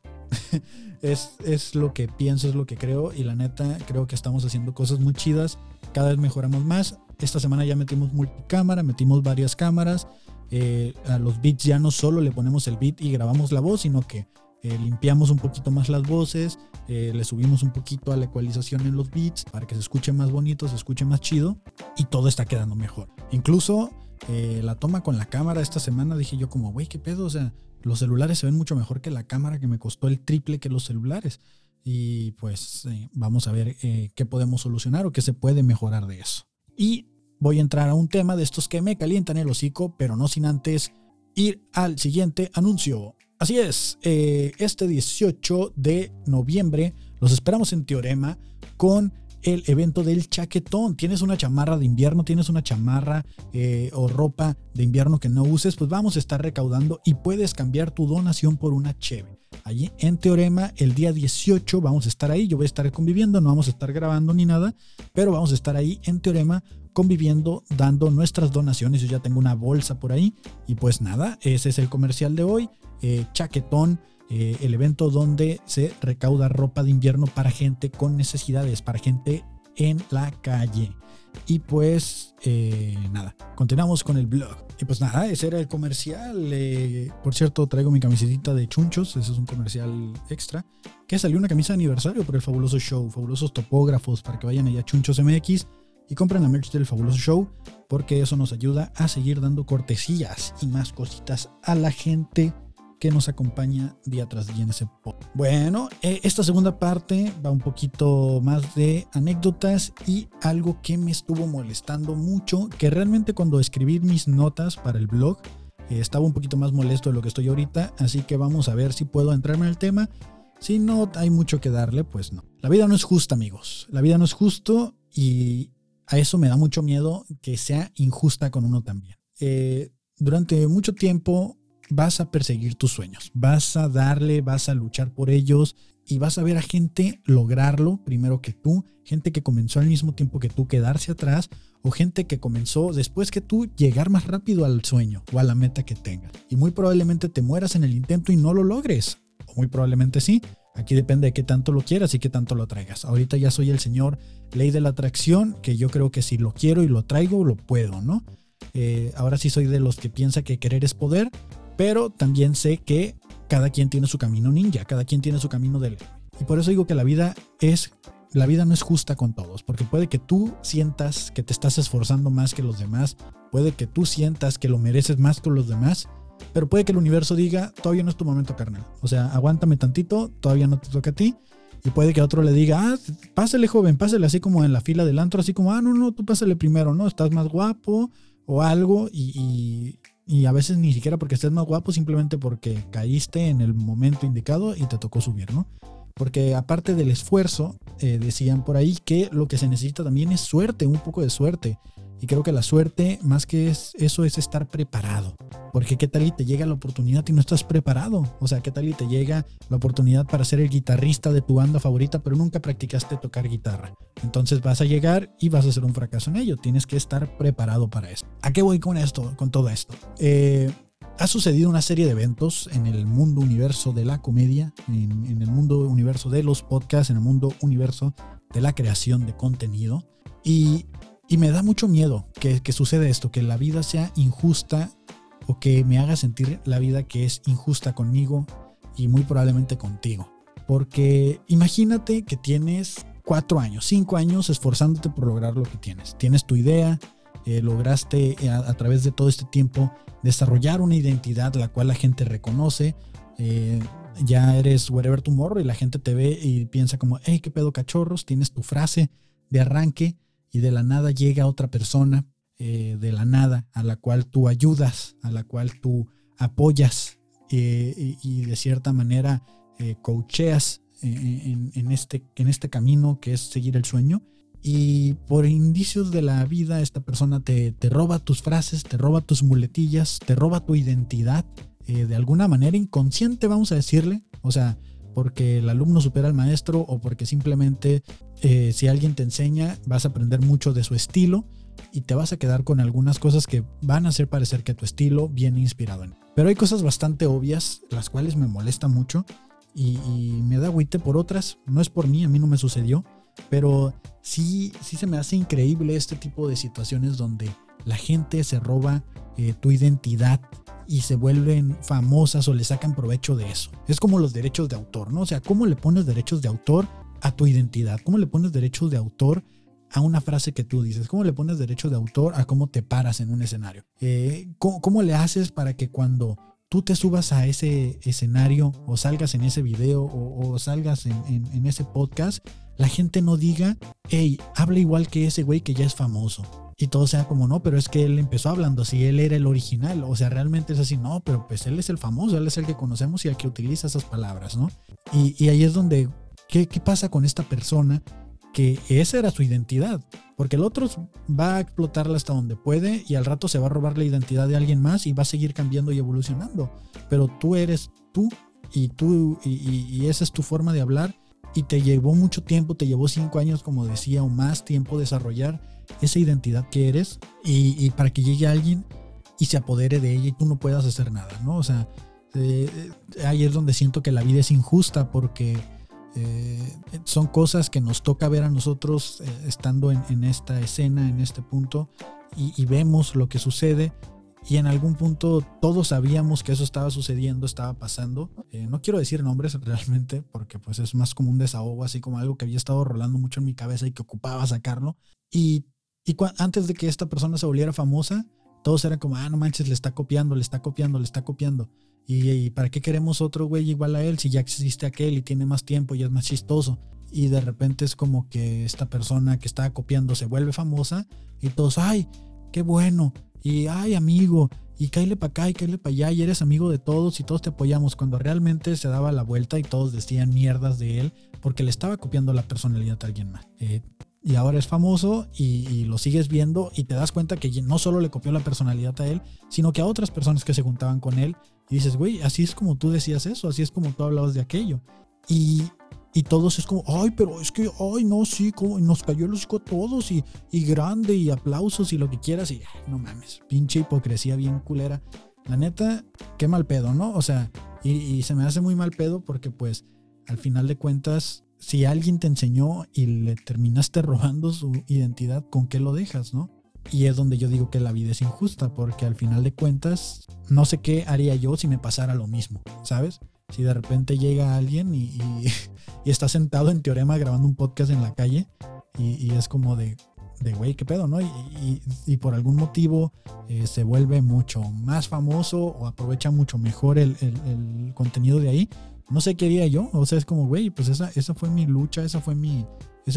*laughs* es, es lo que pienso, es lo que creo. Y la neta, creo que estamos haciendo cosas muy chidas. Cada vez mejoramos más. Esta semana ya metimos multicámara, metimos varias cámaras. Eh, a los beats ya no solo le ponemos el beat y grabamos la voz, sino que eh, limpiamos un poquito más las voces, eh, le subimos un poquito a la ecualización en los beats para que se escuche más bonito, se escuche más chido y todo está quedando mejor. Incluso la toma con la cámara esta semana dije yo como, güey, ¿qué pedo? O sea, los celulares se ven mucho mejor que la cámara que me costó el triple que los celulares. Y pues vamos a ver qué podemos solucionar o qué se puede mejorar de eso. Y voy a entrar a un tema de estos que me calientan el hocico, pero no sin antes ir al siguiente anuncio. Así es, eh, este 18 de noviembre los esperamos en Teorema con el evento del chaquetón. Tienes una chamarra de invierno, tienes una chamarra eh, o ropa de invierno que no uses, pues vamos a estar recaudando y puedes cambiar tu donación por una cheve. Allí en Teorema, el día 18 vamos a estar ahí. Yo voy a estar conviviendo, no vamos a estar grabando ni nada, pero vamos a estar ahí en Teorema conviviendo, dando nuestras donaciones. Yo ya tengo una bolsa por ahí. Y pues nada, ese es el comercial de hoy. Eh, chaquetón, eh, el evento donde se recauda ropa de invierno para gente con necesidades, para gente en la calle. Y pues eh, nada, continuamos con el blog. Y pues nada, ese era el comercial. por cierto, traigo mi camiseta de chunchos, ese es un comercial extra. Que salió una camisa de aniversario por el fabuloso show, fabulosos topógrafos para que vayan allá a Chunchos MX y compren la merch del fabuloso show porque eso nos ayuda a seguir dando cortesías y más cositas a la gente que nos acompaña día tras día en ese pod. Bueno, eh, esta segunda parte va un poquito más de anécdotas y algo que me estuvo molestando mucho, que realmente cuando escribí mis notas para el blog eh, estaba un poquito más molesto de lo que estoy ahorita, así que vamos a ver si puedo entrarme en el tema. Si no hay mucho que darle, pues no. La vida no es justa, amigos. La vida no es justo y, a eso me da mucho miedo que sea injusta con uno también. Eh, durante mucho tiempo vas a perseguir tus sueños, vas a darle, vas a luchar por ellos y vas a ver a gente lograrlo primero que tú, gente que comenzó al mismo tiempo que tú quedarse atrás o gente que comenzó después que tú llegar más rápido al sueño o a la meta que tengas. Y muy probablemente te mueras en el intento y no lo logres, o muy probablemente sí, Aquí depende de qué tanto lo quieras y qué tanto lo traigas. Ahorita ya soy el señor ley de la atracción, que yo creo que si lo quiero y lo traigo, lo puedo, ¿no? Eh, ahora sí soy de los que piensa que querer es poder, pero también sé que cada quien tiene su camino ninja, cada quien tiene su camino del... Y por eso digo que la vida es... La vida no es justa con todos, porque puede que tú sientas que te estás esforzando más que los demás, puede que tú sientas que lo mereces más que los demás, pero puede que el universo diga, todavía no es tu momento, carnal. O sea, aguántame tantito, todavía no te toca a ti. Y puede que otro le diga, ah, pásale joven, pásale así como en la fila del antro, así como, ah, no, no, tú pásale primero, ¿no? Estás más guapo o algo. Y, a veces ni siquiera porque estés más guapo, simplemente porque caíste en el momento indicado y te tocó subir, ¿no? Porque aparte del esfuerzo, eh, decían por ahí que lo que se necesita también es suerte, un poco de suerte. Y creo que la suerte, más que es, eso, es estar preparado. Porque qué tal y te llega la oportunidad y no estás preparado. O sea, qué tal y te llega la oportunidad para ser el guitarrista de tu banda favorita, pero nunca practicaste tocar guitarra. Entonces vas a llegar y vas a ser un fracaso en ello. Tienes que estar preparado para eso. ¿A qué voy con esto, con todo esto? Eh, ha sucedido una serie de eventos en el mundo universo de la comedia, en, el mundo universo de los podcasts, en el mundo universo de la creación de contenido. Y y me da mucho miedo que, que suceda esto, que la vida sea injusta o que me haga sentir la vida que es injusta conmigo y muy probablemente contigo. Porque imagínate que tienes cuatro años, cinco años esforzándote por lograr lo que tienes. Tienes tu idea, eh, lograste eh, a, través de todo este tiempo desarrollar una identidad la cual la gente reconoce. Eh, ya eres whatever tomorrow y la gente te ve y piensa como, hey, qué pedo cachorros, tienes tu frase de arranque y de la nada llega otra persona de la nada a la cual tú ayudas, a la cual tú apoyas y, de cierta manera coacheas en, este, en este camino que es seguir el sueño. Y por indicios de la vida, esta persona te, te roba tus frases, te roba tus muletillas, te roba tu identidad, eh, de alguna manera inconsciente, vamos a decirle. O sea, porque el alumno supera al maestro o porque simplemente eh, si alguien te enseña vas a aprender mucho de su estilo y te vas a quedar con algunas cosas que van a hacer parecer que tu estilo viene inspirado en. Pero hay cosas bastante obvias, las cuales me molestan mucho y, me da agüite por otras. No es por mí, a mí no me sucedió, pero sí, sí se me hace increíble este tipo de situaciones donde la gente se roba eh, tu identidad y se vuelven famosas o le sacan provecho de eso. Es como los derechos de autor, ¿no? O sea, ¿cómo le pones derechos de autor a tu identidad? ¿Cómo le pones derechos de autor a una frase que tú dices? ¿Cómo le pones derechos de autor a cómo te paras en un escenario? Eh, ¿cómo, le haces para que cuando tú te subas a ese escenario o salgas en ese video o, salgas en ese podcast, la gente no diga, hey, habla igual que ese güey que ya es famoso y todo sea como no, pero es que él empezó hablando así, él era el original, o sea, realmente es así, no, pero pues él es el famoso, él es el que conocemos y el que utiliza esas palabras, ¿no? Y, ahí es donde, ¿qué, ¿qué, pasa con esta persona? Que esa era su identidad, porque el otro va a explotarla hasta donde puede y al rato se va a robar la identidad de alguien más y va a seguir cambiando y evolucionando, pero tú eres tú y tú, y, y esa es tu forma de hablar y te llevó mucho tiempo, te llevó cinco años, como decía, o más tiempo desarrollar esa identidad que eres y, para que llegue alguien y se apodere de ella y tú no puedas hacer nada, ¿no? O sea, eh, eh, ahí es donde siento que la vida es injusta porque eh, son cosas que nos toca ver a nosotros estando en, esta escena, en este punto, y, vemos lo que sucede. Y en algún punto todos sabíamos que eso estaba sucediendo, estaba pasando. no quiero decir nombres *laughs* realmente, porque pues es más como un desahogo, así como algo que había estado rolando mucho en mi cabeza y que ocupaba sacarlo. Y y antes de que esta persona se volviera famosa, todos eran como, ah, no manches, le está copiando, le está copiando, le está copiando. Y, para qué queremos otro güey igual a él si ya existe aquel y tiene más tiempo y es más chistoso? Y de repente es como que esta persona que estaba copiando se vuelve famosa y todos, ay, qué bueno. Y ay, amigo, y cáile para acá y cáile para allá y eres amigo de todos y todos te apoyamos cuando realmente se daba la vuelta y todos decían mierdas de él porque le estaba copiando la personalidad a alguien más. Eh, y ahora es famoso y, lo sigues viendo y te das cuenta que no solo le copió la personalidad a él, sino que a otras personas que se juntaban con él. Y dices, güey, así es como tú decías eso, así es como tú hablabas de aquello. Y, y todos es como, ay, pero es que, ay, no, sí, como nos cayó el hocico a todos y, y grande y aplausos y lo que quieras. Y no mames, pinche hipocresía bien culera. La neta, qué mal pedo, ¿no? O sea, y, y se me hace muy mal pedo porque pues al final de cuentas si alguien te enseñó y le terminaste *laughs* robando su identidad, ¿con qué lo dejas, no? Y es donde yo digo que la vida es injusta, porque al final de cuentas, no sé qué haría yo si me pasara lo mismo, ¿sabes? Si de repente llega alguien y, está sentado en Teorema grabando un podcast en la calle y, es como de, de güey, ¿qué pedo, no? Y, por algún motivo eh, se vuelve mucho más famoso o aprovecha mucho mejor el, contenido de ahí, no sé qué haría yo. O sea, es como, güey, pues esa, esa fue mi lucha, esa fue mi,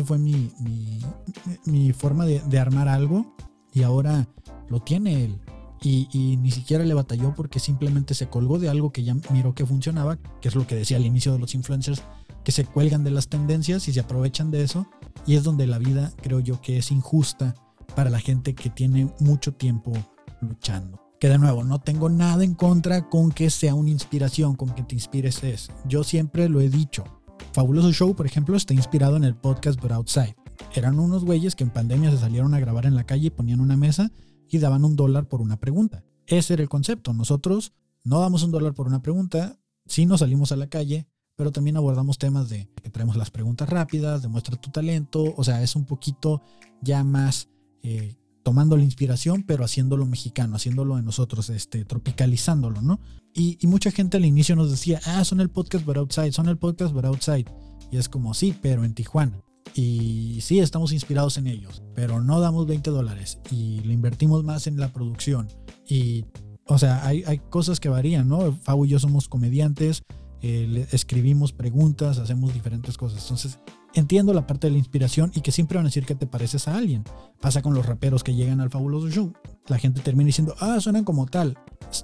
fue mi, forma de, armar algo y ahora lo tiene él. Y, ni siquiera le batalló porque simplemente se colgó de algo que ya miró que funcionaba, que es lo que decía al inicio de los influencers, que se cuelgan de las tendencias y se aprovechan de eso. Y es donde la vida creo yo que es injusta para la gente que tiene mucho tiempo luchando. Que de nuevo, no tengo nada en contra con que sea una inspiración, con que te inspires es. Yo siempre lo he dicho. Fabuloso Show, por ejemplo, está inspirado en el podcast But Outside. Eran unos güeyes que en pandemia se salieron a grabar en la calle y ponían una mesa y daban un dólar por una pregunta. Ese era el concepto. Nosotros no damos un dólar por una pregunta, sí nos salimos a la calle, pero también abordamos temas de que traemos las preguntas rápidas, demuestra tu talento, o sea, es un poquito ya más eh, tomando la inspiración, pero haciéndolo mexicano, haciéndolo de nosotros, este, tropicalizándolo, ¿no? Y, mucha gente al inicio nos decía, ah, son el podcast but outside, son el podcast but outside. Y es como, sí, pero en Tijuana. Y sí, estamos inspirados en ellos, pero no damos 20 dólares y le invertimos más en la producción. Y, o sea, hay, hay cosas que varían, ¿no? Fabo y yo somos comediantes, eh, escribimos preguntas, hacemos diferentes cosas. Entonces, entiendo la parte de la inspiración y que siempre van a decir que te pareces a alguien. Pasa con los raperos que llegan al fabuloso show. La gente termina diciendo, ah, suenan como tal.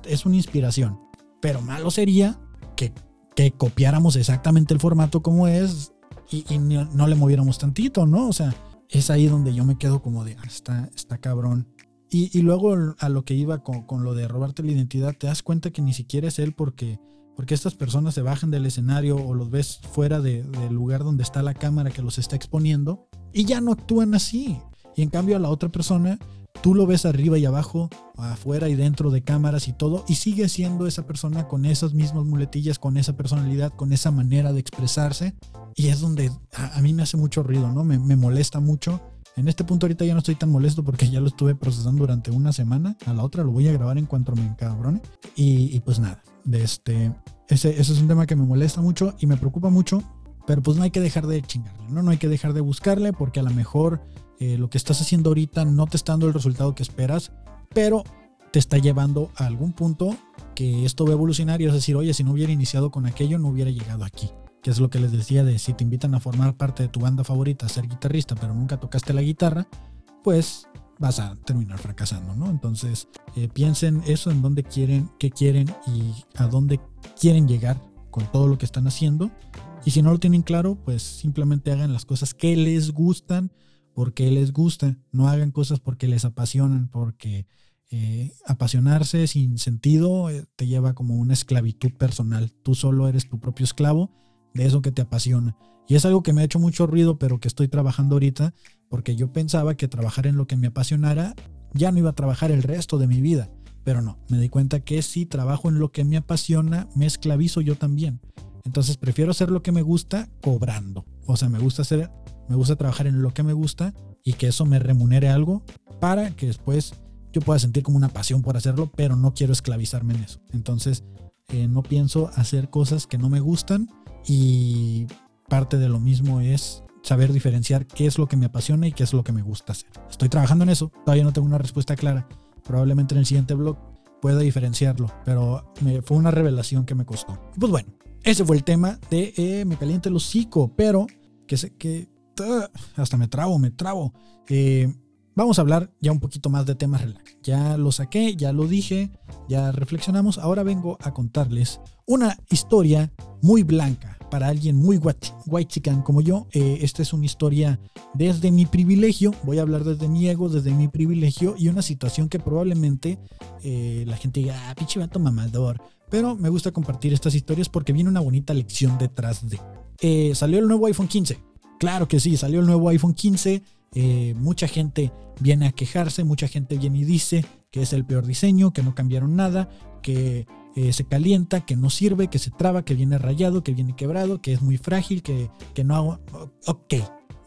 Es una inspiración. Pero malo sería que, que copiáramos exactamente el formato como es y, no, le moviéramos tantito, ¿no? O sea, es ahí donde yo me quedo como de, ah, está, está cabrón. Y, luego a lo que iba con, lo de robarte la identidad, te das cuenta que ni siquiera es él porque, porque estas personas se bajan del escenario o los ves fuera del lugar donde está la cámara que los está exponiendo y ya no actúan así. Y en cambio a la otra persona, tú lo ves arriba y abajo, afuera y dentro de cámaras y todo, y sigue siendo esa persona con esas mismas muletillas, con esa personalidad, con esa manera de expresarse. Y es donde a, mí me hace mucho ruido, ¿no? Me, molesta mucho en este punto ahorita ya no estoy tan molesto porque ya lo estuve procesando durante una semana. A la otra lo voy a grabar en cuanto me encabrone. Y, y pues nada, de este, ese es un tema que me molesta mucho y me preocupa mucho. Pero pues no hay que dejar de chingarle, ¿no? No hay que dejar de buscarle porque a lo mejor eh, lo que estás haciendo ahorita no te está dando el resultado que esperas, pero te está llevando a algún punto que esto va a evolucionar y vas a decir, oye, si no hubiera iniciado con aquello, no hubiera llegado aquí que es lo que les decía de si te invitan a formar parte de tu banda favorita, a ser guitarrista, pero nunca tocaste la guitarra, pues vas a terminar fracasando, ¿no? Entonces, eh, piensen eso, en dónde quieren, qué quieren y a dónde quieren llegar con todo lo que están haciendo. Y si no lo tienen claro, pues simplemente hagan las cosas que les gustan porque les gusta. No hagan cosas porque les apasionan, porque eh, apasionarse sin sentido eh, te lleva como una esclavitud personal. Tú solo eres tu propio esclavo de eso que te apasiona. Y es algo que me ha hecho mucho ruido, pero que estoy trabajando ahorita, porque yo pensaba que trabajar en lo que me apasionara ya no iba a trabajar el resto de mi vida. Pero no, me di cuenta que si trabajo en lo que me apasiona, me esclavizo yo también. Entonces prefiero hacer lo que me gusta cobrando. O sea, me gusta hacer, me gusta trabajar en lo que me gusta y que eso me remunere algo para que después yo pueda sentir como una pasión por hacerlo, pero no quiero esclavizarme en eso. Entonces, eh, no pienso hacer cosas que no me gustan y parte de lo mismo es saber diferenciar qué es lo que me apasiona y qué es lo que me gusta hacer. Estoy trabajando en eso, todavía no tengo una respuesta clara. Probablemente en el siguiente blog pueda diferenciarlo, pero fue una revelación que me costó. Pues bueno, ese fue el tema de eh, Me caliente el hocico, pero que sé que hasta me trabo, me trabo. Eh, vamos a hablar ya un poquito más de temas relax. Ya lo saqué, ya lo dije, ya reflexionamos. Ahora vengo a contarles una historia muy blanca para alguien muy white, chican como yo. Eh, esta es una historia desde mi privilegio. Voy a hablar desde mi ego, desde mi privilegio y una situación que probablemente eh, la gente diga, ah, pinche vato mamador. Pero me gusta compartir estas historias porque viene una bonita lección detrás de. Salió el nuevo iPhone 15. Claro que sí, salió el nuevo iPhone 15. mucha gente viene a quejarse, mucha gente viene y dice que es el peor diseño, que no cambiaron nada, que eh, se calienta, que no sirve, que se traba, que viene rayado, que viene quebrado, que es muy frágil, que, que no hago... Ok,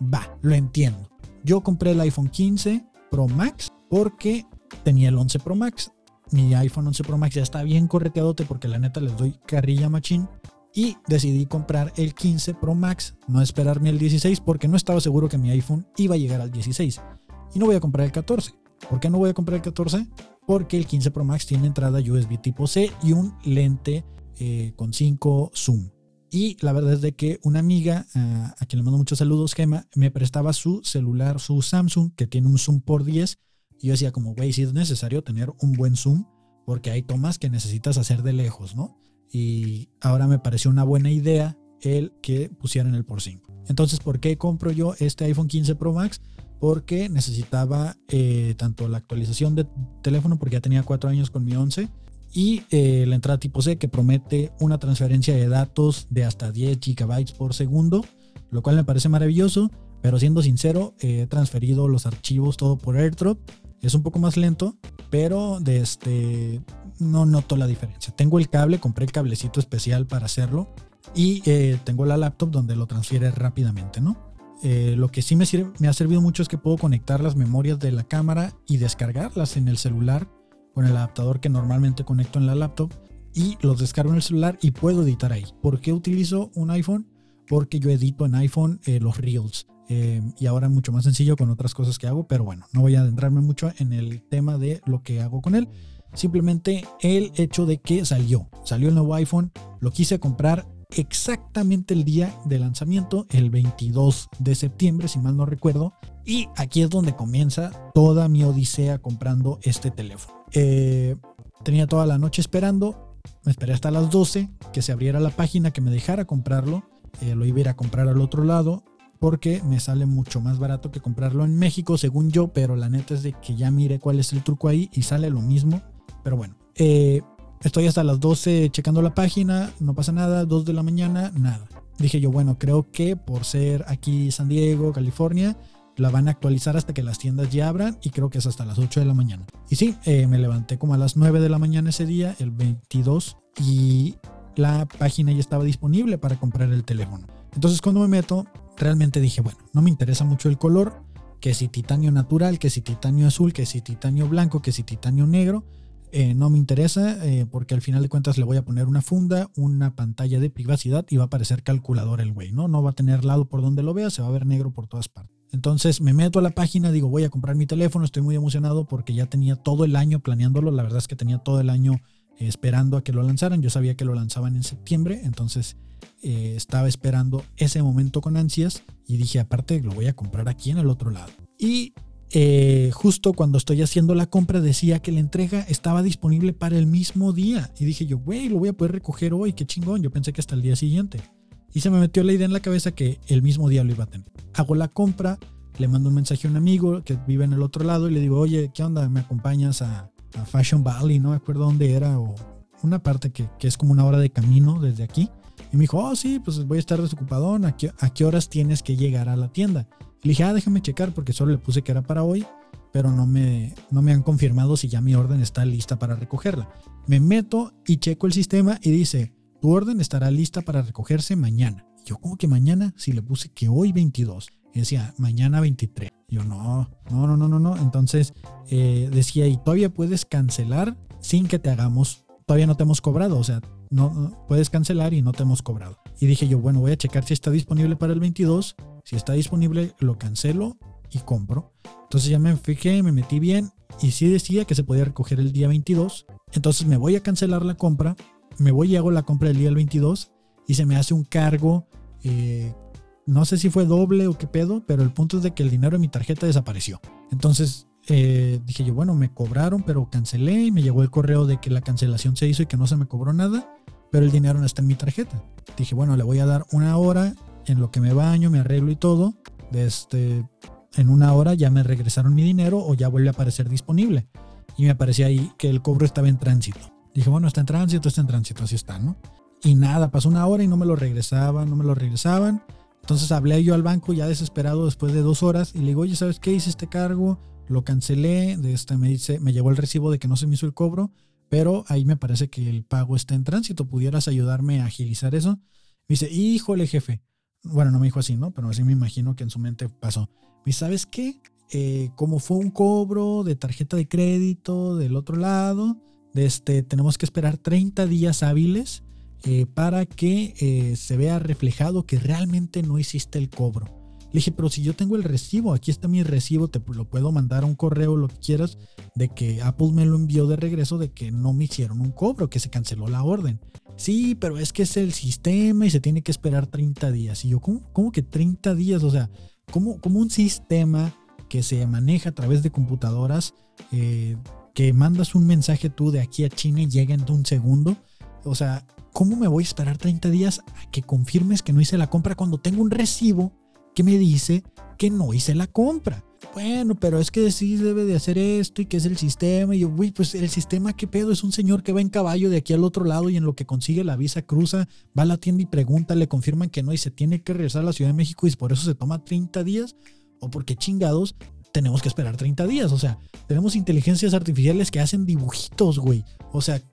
va, lo entiendo. Yo compré el iPhone 15 Pro Max porque tenía el 11 Pro Max. Mi iPhone 11 Pro Max ya está bien correteadote porque la neta les doy carrilla machín. Y decidí comprar el 15 Pro Max, no esperarme el 16 porque no estaba seguro que mi iPhone iba a llegar al 16. Y no voy a comprar el 14. ¿Por qué no voy a comprar el 14? Porque el 15 Pro Max tiene entrada USB tipo C y un lente eh, con 5 zoom. Y la verdad es de que una amiga, a quien le mando muchos saludos, Gema, me prestaba su celular, su Samsung, que tiene un zoom por 10. Y yo decía como, güey, si es necesario tener un buen zoom, porque hay tomas que necesitas hacer de lejos, ¿no? Y ahora me pareció una buena idea el que pusieran el por 5. Entonces, ¿por qué compro yo este iPhone 15 Pro Max? porque necesitaba eh, tanto la actualización de teléfono, porque ya tenía cuatro años con mi 11, y eh, la entrada tipo C que promete una transferencia de datos de hasta 10 GB por segundo, lo cual me parece maravilloso, pero siendo sincero, he transferido los archivos todo por AirDrop. Es un poco más lento, pero de este, no noto la diferencia. Tengo el cable, compré el cablecito especial para hacerlo y eh, tengo la laptop donde lo transfiere rápidamente, ¿no? Eh, lo que sí me, me ha servido mucho es que puedo conectar las memorias de la cámara y descargarlas en el celular con el adaptador que normalmente conecto en la laptop y los descargo en el celular y puedo editar ahí. ¿Por qué utilizo un iPhone? Porque yo edito en iPhone eh, los Reels. Y ahora mucho más sencillo con otras cosas que hago, pero bueno, no voy a adentrarme mucho en el tema de lo que hago con él. Simplemente el hecho de que salió, salió el nuevo iPhone, lo quise comprar exactamente el día de lanzamiento, el 22 de septiembre, si mal no recuerdo. Y aquí es donde comienza toda mi odisea comprando este teléfono. Eh, tenía toda la noche esperando, me esperé hasta las 12 que se abriera la página que me dejara comprarlo. Eh, lo iba a ir a comprar al otro lado. porque me sale mucho más barato que comprarlo en México, según yo, pero la neta es de que ya mire cuál es el truco ahí y sale lo mismo. Pero bueno, eh, estoy hasta las 12 checando la página, no pasa nada, 2 de la mañana, nada. Dije yo, bueno, creo que por ser aquí San Diego, California, la van a actualizar hasta que las tiendas ya abran y creo que es hasta las 8 de la mañana. Y sí, eh, me levanté como a las 9 de la mañana ese día, el 22, y la página ya estaba disponible para comprar el teléfono. Entonces cuando me meto, realmente dije, bueno, no me interesa mucho el color, que si titanio natural, que si titanio azul, que si titanio blanco, que si titanio negro. Eh, no me interesa eh, porque al final de cuentas le voy a poner una funda, una pantalla de privacidad y va a aparecer calculador el güey, ¿no? No va a tener lado por donde lo vea, se va a ver negro por todas partes. Entonces me meto a la página, digo, voy a comprar mi teléfono, estoy muy emocionado porque ya tenía todo el año planeándolo, la verdad es que tenía todo el año eh, esperando a que lo lanzaran, yo sabía que lo lanzaban en septiembre, entonces estaba esperando ese momento con ansias y dije, aparte, lo voy a comprar aquí en el otro lado. Y eh, justo cuando estoy haciendo la compra decía que la entrega estaba disponible para el mismo día. Y dije yo, güey, lo voy a poder recoger hoy, qué chingón. Yo pensé que hasta el día siguiente. Y se me metió la idea en la cabeza que el mismo día lo iba a tener. Hago la compra, le mando un mensaje a un amigo que vive en el otro lado y le digo, oye, ¿qué onda? ¿Me acompañas a, Fashion Valley? No me acuerdo dónde era, o una parte que, es como una hora de camino desde aquí. Y me dijo, oh, sí, pues voy a estar desocupadón. ¿A qué, ¿A qué horas tienes que llegar a la tienda? Le dije, ah, déjame checar porque solo le puse que era para hoy, pero no me, no me han confirmado si ya mi orden está lista para recogerla. Me meto y checo el sistema y dice, tu orden estará lista para recogerse mañana. Yo, como que mañana? Si le puse que hoy 22. Y decía, mañana 23. Yo, no, no, no, no, no, no. Entonces eh, decía, y todavía puedes cancelar sin que te hagamos, todavía no te hemos cobrado. O sea, no, puedes cancelar y no te hemos cobrado. Y dije yo, bueno, voy a checar si está disponible para el 22. Si está disponible, lo cancelo y compro. Entonces ya me fijé, me metí bien y sí decía que se podía recoger el día 22. Entonces me voy a cancelar la compra me voy y hago la compra del día del 22 y se me hace un cargo, eh, no sé si fue doble o qué pedo, pero el punto es de que el dinero de mi tarjeta desapareció. Entonces eh, dije yo, bueno, me cobraron, pero cancelé y me llegó el correo de que la cancelación se hizo y que no se me cobró nada, pero el dinero no está en mi tarjeta. Dije, bueno, le voy a dar una hora en lo que me baño, me arreglo y todo. Este, en una hora ya me regresaron mi dinero o ya vuelve a aparecer disponible. Y me aparecía ahí que el cobro estaba en tránsito. Dije, bueno, está en tránsito, está en tránsito, así está, ¿no? Y nada, pasó una hora y no me lo regresaban, no me lo regresaban. Entonces hablé yo al banco ya desesperado después de dos horas y le digo, oye, ¿sabes qué? Hice este cargo, lo cancelé, de este me dice, me llegó el recibo de que no se me hizo el cobro, pero ahí me parece que el pago está en tránsito. ¿Pudieras ayudarme a agilizar eso? Me dice, híjole, jefe. Bueno, no me dijo así, ¿no? Pero así me imagino que en su mente pasó. Dice, ¿sabes qué? Eh, como fue un cobro de tarjeta de crédito del otro lado, este, tenemos que esperar 30 días hábiles eh, para que eh, se vea reflejado que realmente no hiciste el cobro. Le dije, pero si yo tengo el recibo, aquí está mi recibo, te lo puedo mandar a un correo, lo que quieras, de que Apple me lo envió de regreso, de que no me hicieron un cobro, que se canceló la orden. Sí, pero es que es el sistema y se tiene que esperar 30 días. Y yo, ¿cómo, que 30 días? O sea, ¿cómo, ¿cómo, un sistema que se maneja a través de computadoras eh, que mandas un mensaje tú de aquí a China y llega en un segundo. O sea, ¿cómo me voy a esperar 30 días a que confirmes que no hice la compra cuando tengo un recibo que me dice que no hice la compra? Bueno, pero es que sí debe de hacer esto y que es el sistema. Y yo, güey, pues el sistema, ¿qué pedo? Es un señor que va en caballo de aquí al otro lado y en lo que consigue la visa cruza, va a la tienda y pregunta, le confirman que no y se tiene que regresar a la Ciudad de México y por eso se toma 30 días. O porque chingados tenemos que esperar 30 días. O sea, tenemos inteligencias artificiales que hacen dibujitos, güey. O sea,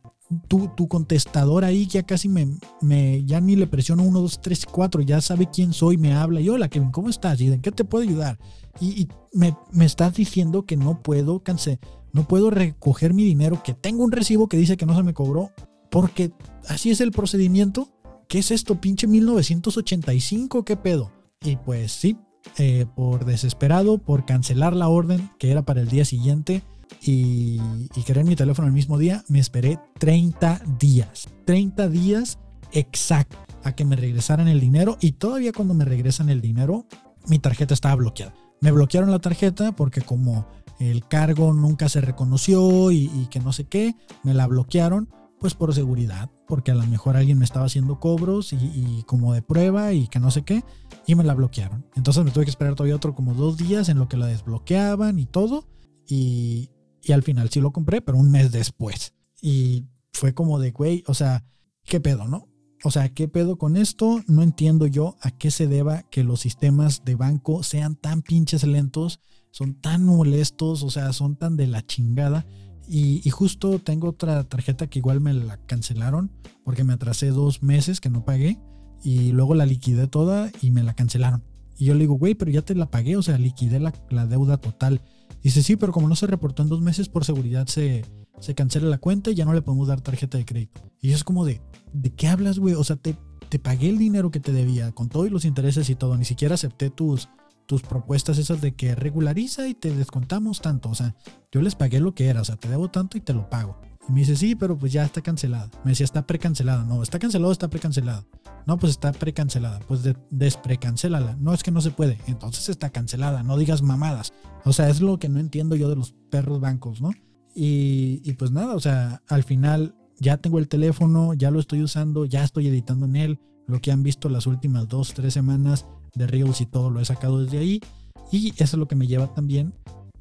tu, tu contestador ahí ya casi me, me, ya ni le presiono 1, 2, 3, 4, ya sabe quién soy, me habla y hola Kevin, ¿cómo estás? ¿Y en qué te puedo ayudar? Y, me, me, estás diciendo que no puedo cancelar, no puedo recoger mi dinero, que tengo un recibo que dice que no se me cobró, porque así es el procedimiento. ¿Qué es esto, pinche 1985? ¿Qué pedo? Y pues sí, eh, por desesperado, por cancelar la orden que era para el día siguiente y, querer mi teléfono el mismo día, me esperé 30 días. 30 días exacto a que me regresaran el dinero y todavía cuando me regresan el dinero, mi tarjeta estaba bloqueada. Me bloquearon la tarjeta porque como el cargo nunca se reconoció y, y que no sé qué, me la bloquearon pues por seguridad, porque a lo mejor alguien me estaba haciendo cobros y, como de prueba y que no sé qué, y me la bloquearon. Entonces me tuve que esperar todavía otro como dos días en lo que la desbloqueaban y todo, y, y al final sí lo compré, pero un mes después. Y fue como de, güey, o sea, ¿qué pedo, no? O sea, ¿qué pedo con esto? No entiendo yo a qué se deba que los sistemas de banco sean tan pinches lentos, son tan molestos, o sea, son tan de la chingada. Y, justo tengo otra tarjeta que igual me la cancelaron porque me atrasé dos meses que no pagué y luego la liquidé toda y me la cancelaron. Y yo le digo, güey, pero ya te la pagué, o sea, liquidé la, la deuda total. Dice, sí, pero como no se reportó en dos meses, por seguridad se, se cancela la cuenta y ya no le podemos dar tarjeta de crédito. Y es como de, ¿de qué hablas, güey? O sea, te, te pagué el dinero que te debía, con todos los intereses y todo. Ni siquiera acepté tus, tus propuestas esas de que regulariza y te descontamos tanto. O sea, yo les pagué lo que era, o sea, te debo tanto y te lo pago. Y me dice, sí, pero pues ya está cancelada. Me decía, está precancelada. No, está cancelado, está precancelada. No, pues está precancelada. Pues de, desprecancélala. No es que no se puede. Entonces está cancelada. No digas mamadas. O sea, es lo que no entiendo yo de los perros bancos, ¿no? Y, y pues nada, o sea, al final ya tengo el teléfono, ya lo estoy usando, ya estoy editando en él. Lo que han visto las últimas dos, tres semanas de Reels y todo lo he sacado desde ahí. Y eso es lo que me lleva también.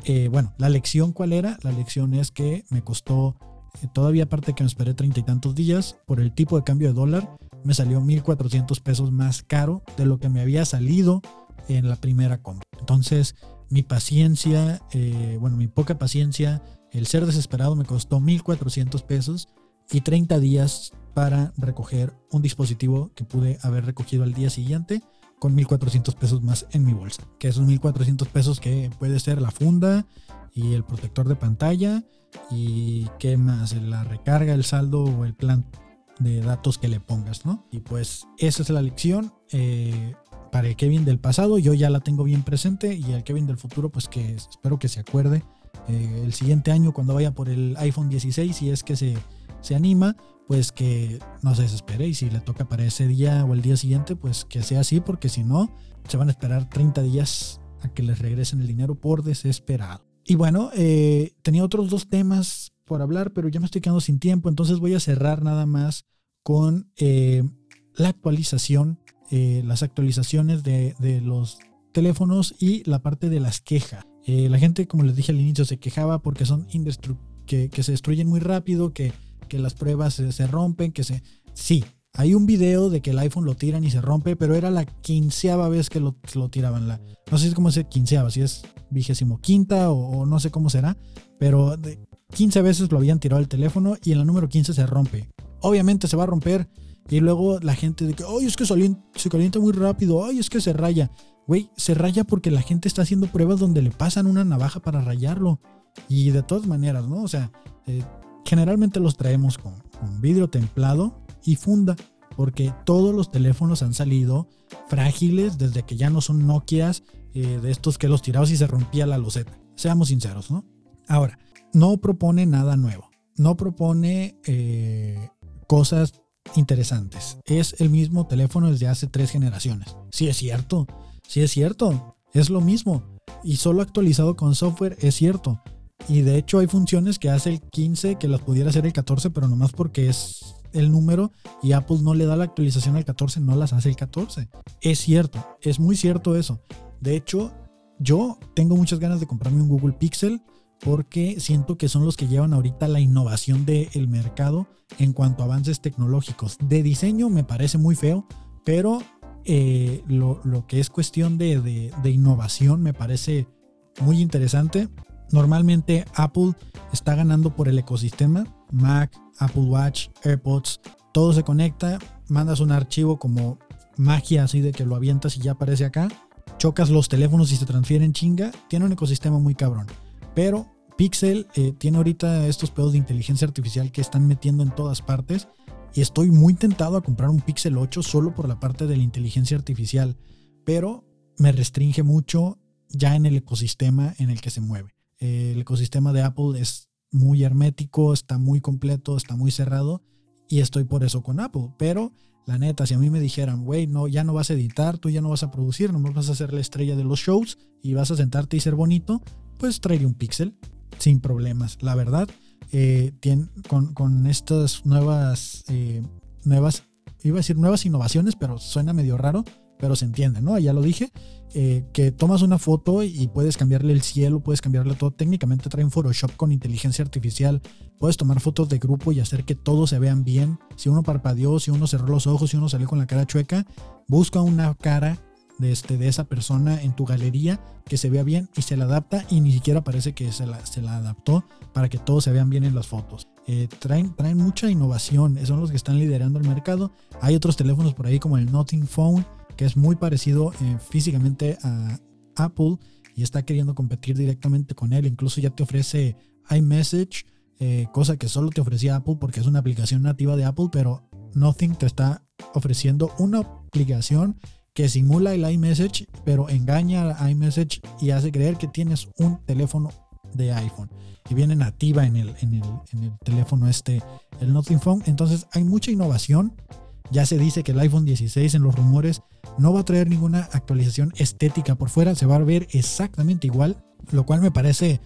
Eh, bueno, la lección cuál era? La lección es que me costó, eh, todavía aparte que me esperé treinta y tantos días, por el tipo de cambio de dólar, me salió 1.400 pesos más caro de lo que me había salido en la primera compra. Entonces, mi paciencia, eh, bueno, mi poca paciencia, el ser desesperado me costó 1.400 pesos y 30 días para recoger un dispositivo que pude haber recogido al día siguiente con 1.400 pesos más en mi bolsa. Que esos 1.400 pesos que puede ser la funda y el protector de pantalla y qué más, la recarga, el saldo o el plan de datos que le pongas, ¿no? Y pues esa es la lección. Eh, para el Kevin del pasado yo ya la tengo bien presente y el Kevin del futuro pues que espero que se acuerde eh, el siguiente año cuando vaya por el iPhone 16 si es que se se anima, pues que no se desespere y si le toca para ese día o el día siguiente, pues que sea así, porque si no, se van a esperar 30 días a que les regresen el dinero por desesperado. Y bueno, eh, tenía otros dos temas por hablar, pero ya me estoy quedando sin tiempo, entonces voy a cerrar nada más con eh, la actualización, eh, las actualizaciones de, los teléfonos y la parte de las quejas. la gente, como les dije al inicio, se quejaba porque son que, se destruyen muy rápido, que que las pruebas se, rompen, que se... Sí, hay un video de que el iPhone lo tiran y se rompe, pero era la quinceava vez que lo, lo tiraban. La, no sé cómo es quinceava, si es vigésimo quinta o, no sé cómo será, pero de 15 veces lo habían tirado el teléfono y en la número 15 se rompe. Obviamente se va a romper y luego la gente de que, ay, es que se calienta muy rápido, ay, es que se raya. Güey, se raya porque la gente está haciendo pruebas donde le pasan una navaja para rayarlo. Y de todas maneras, ¿no? O sea, eh, Generalmente los traemos con, vidrio templado y funda, porque todos los teléfonos han salido frágiles desde que ya no son Nokias eh, de estos que los tirabas y se rompía la loseta. Seamos sinceros, ¿no? Ahora, no propone nada nuevo, no propone eh, cosas interesantes. Es el mismo teléfono desde hace tres generaciones. Sí es cierto, sí es cierto, es lo mismo. Y solo actualizado con software es cierto. Y de hecho hay funciones que hace el 15 que las pudiera hacer el 14, pero nomás porque es el número y Apple no le da la actualización al 14, no las hace el 14. Es cierto, es muy cierto eso. De hecho, yo tengo muchas ganas de comprarme un Google Pixel porque siento que son los que llevan ahorita la innovación del mercado en cuanto a avances tecnológicos. De diseño me parece muy feo, pero eh, lo, que es cuestión de, de innovación me parece muy interesante. Normalmente Apple está ganando por el ecosistema, Mac, Apple Watch, AirPods, todo se conecta, mandas un archivo como magia así de que lo avientas y ya aparece acá, chocas los teléfonos y se transfieren chinga, tiene un ecosistema muy cabrón. Pero Pixel eh, tiene ahorita estos pedos de inteligencia artificial que están metiendo en todas partes y estoy muy tentado a comprar un Pixel 8 solo por la parte de la inteligencia artificial, pero me restringe mucho ya en el ecosistema en el que se mueve el ecosistema de Apple es muy hermético, está muy completo, está muy cerrado y estoy por eso con Apple. Pero la neta, si a mí me dijeran, güey, no, ya no vas a editar, tú ya no vas a producir, nomás vas a ser la estrella de los shows y vas a sentarte y ser bonito, pues traería un Pixel sin problemas, la verdad. eh, con, con, estas nuevas, eh, nuevas, iba a decir nuevas innovaciones, pero suena medio raro, pero se entiende, ¿no? Ya lo dije, eh, que tomas una foto y puedes cambiarle el cielo, puedes cambiarle todo. Técnicamente trae un Photoshop con inteligencia artificial. Puedes tomar fotos de grupo y hacer que todos se vean bien. Si uno parpadeó, si uno cerró los ojos, si uno salió con la cara chueca, busca una cara de, este, de esa persona en tu galería que se vea bien y se la adapta y ni siquiera parece que se la, se la adaptó para que todos se vean bien en las fotos. Eh, traen, traen mucha innovación, son los que están liderando el mercado. Hay otros teléfonos por ahí como el Nothing Phone, que es muy parecido eh, físicamente a Apple y está queriendo competir directamente con él. Incluso ya te ofrece iMessage, eh, cosa que solo te ofrecía Apple porque es una aplicación nativa de Apple, pero Nothing te está ofreciendo una aplicación que simula el iMessage, pero engaña a iMessage y hace creer que tienes un teléfono de iPhone y viene nativa en el, en el, en el teléfono este, el Nothing Phone. Entonces hay mucha innovación. Ya se dice que el iPhone 16 en los rumores no va a traer ninguna actualización estética por fuera, se va a ver exactamente igual, lo cual me parece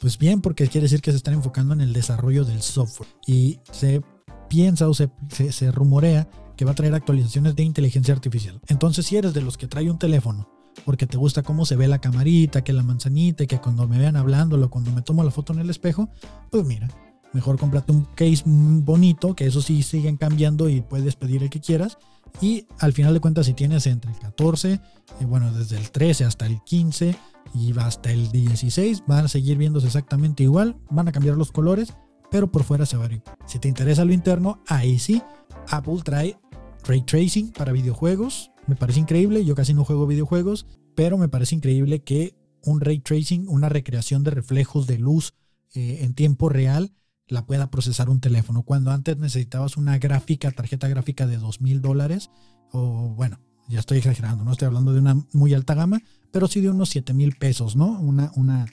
pues bien porque quiere decir que se están enfocando en el desarrollo del software y se piensa o se, se rumorea que va a traer actualizaciones de inteligencia artificial. Entonces, si eres de los que trae un teléfono porque te gusta cómo se ve la camarita, que la manzanita, que cuando me vean hablándolo, cuando me tomo la foto en el espejo, pues mira, mejor cómprate un case bonito, que eso sí siguen cambiando y puedes pedir el que quieras. Y al final de cuentas, si tienes entre el 14, y eh, bueno, desde el 13 hasta el 15 y hasta el 16, van a seguir viéndose exactamente igual, van a cambiar los colores, pero por fuera se va a ver Si te interesa lo interno, ahí sí, Apple trae ray tracing para videojuegos. Me parece increíble, yo casi no juego videojuegos, pero me parece increíble que un ray tracing, una recreación de reflejos de luz eh, en tiempo real, la pueda procesar un teléfono. Cuando antes necesitabas una gráfica, tarjeta gráfica de dos mil dólares, o bueno, ya estoy exagerando, no estoy hablando de una muy alta gama, pero sí de unos 7 mil pesos, ¿no? Una, una,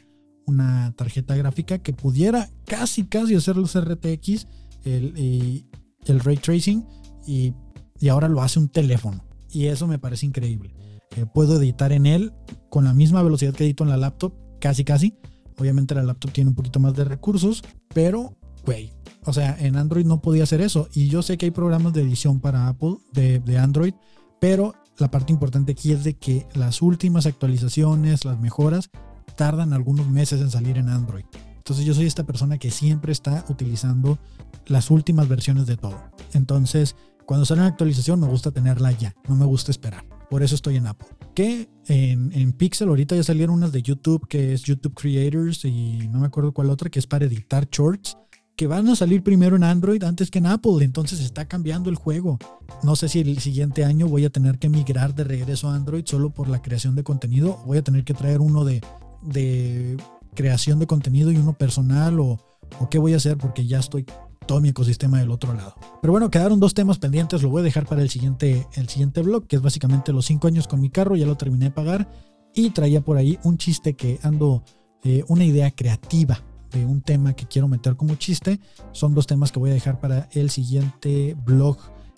una tarjeta gráfica que pudiera casi, casi hacer los RTX, el, el ray tracing, y y ahora lo hace un teléfono. Y eso me parece increíble. Eh, puedo editar en él con la misma velocidad que edito en la laptop, casi casi. Obviamente la laptop tiene un poquito más de recursos, pero, güey, o sea, en Android no podía hacer eso. Y yo sé que hay programas de edición para Apple, de, de Android, pero la parte importante aquí es de que las últimas actualizaciones, las mejoras, tardan algunos meses en salir en Android. Entonces yo soy esta persona que siempre está utilizando las últimas versiones de todo. Entonces, cuando sale una actualización me gusta tenerla ya, no me gusta esperar. Por eso estoy en Apple. Que en, Pixel ahorita ya salieron unas de YouTube, que es YouTube Creators y no me acuerdo cuál otra, que es para editar shorts, que van a salir primero en Android antes que en Apple. Entonces está cambiando el juego. No sé si el siguiente año voy a tener que migrar de regreso a Android solo por la creación de contenido. Voy a tener que traer uno de, de creación de contenido y uno personal o, o qué voy a hacer porque ya estoy todo mi ecosistema del otro lado. Pero bueno, quedaron dos temas pendientes, lo voy a dejar para el siguiente, el siguiente blog, que es básicamente los cinco años con mi carro, ya lo terminé de pagar y traía por ahí un chiste que ando, eh, una idea creativa de un tema que quiero meter como chiste. Son dos temas que voy a dejar para el siguiente blog.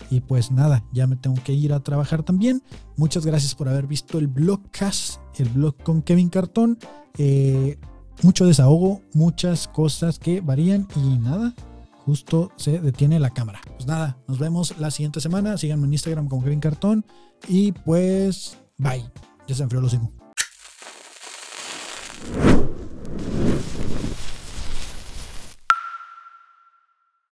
Y pues nada, ya me tengo que ir a trabajar también. Muchas gracias por haber visto el blogcast, el blog con Kevin Cartón. Eh, mucho desahogo, muchas cosas que varían y nada, justo se detiene la cámara. Pues nada, nos vemos la siguiente semana. Síganme en Instagram como Kevin Cartón. Y pues, bye. Ya se enfrió los hijos.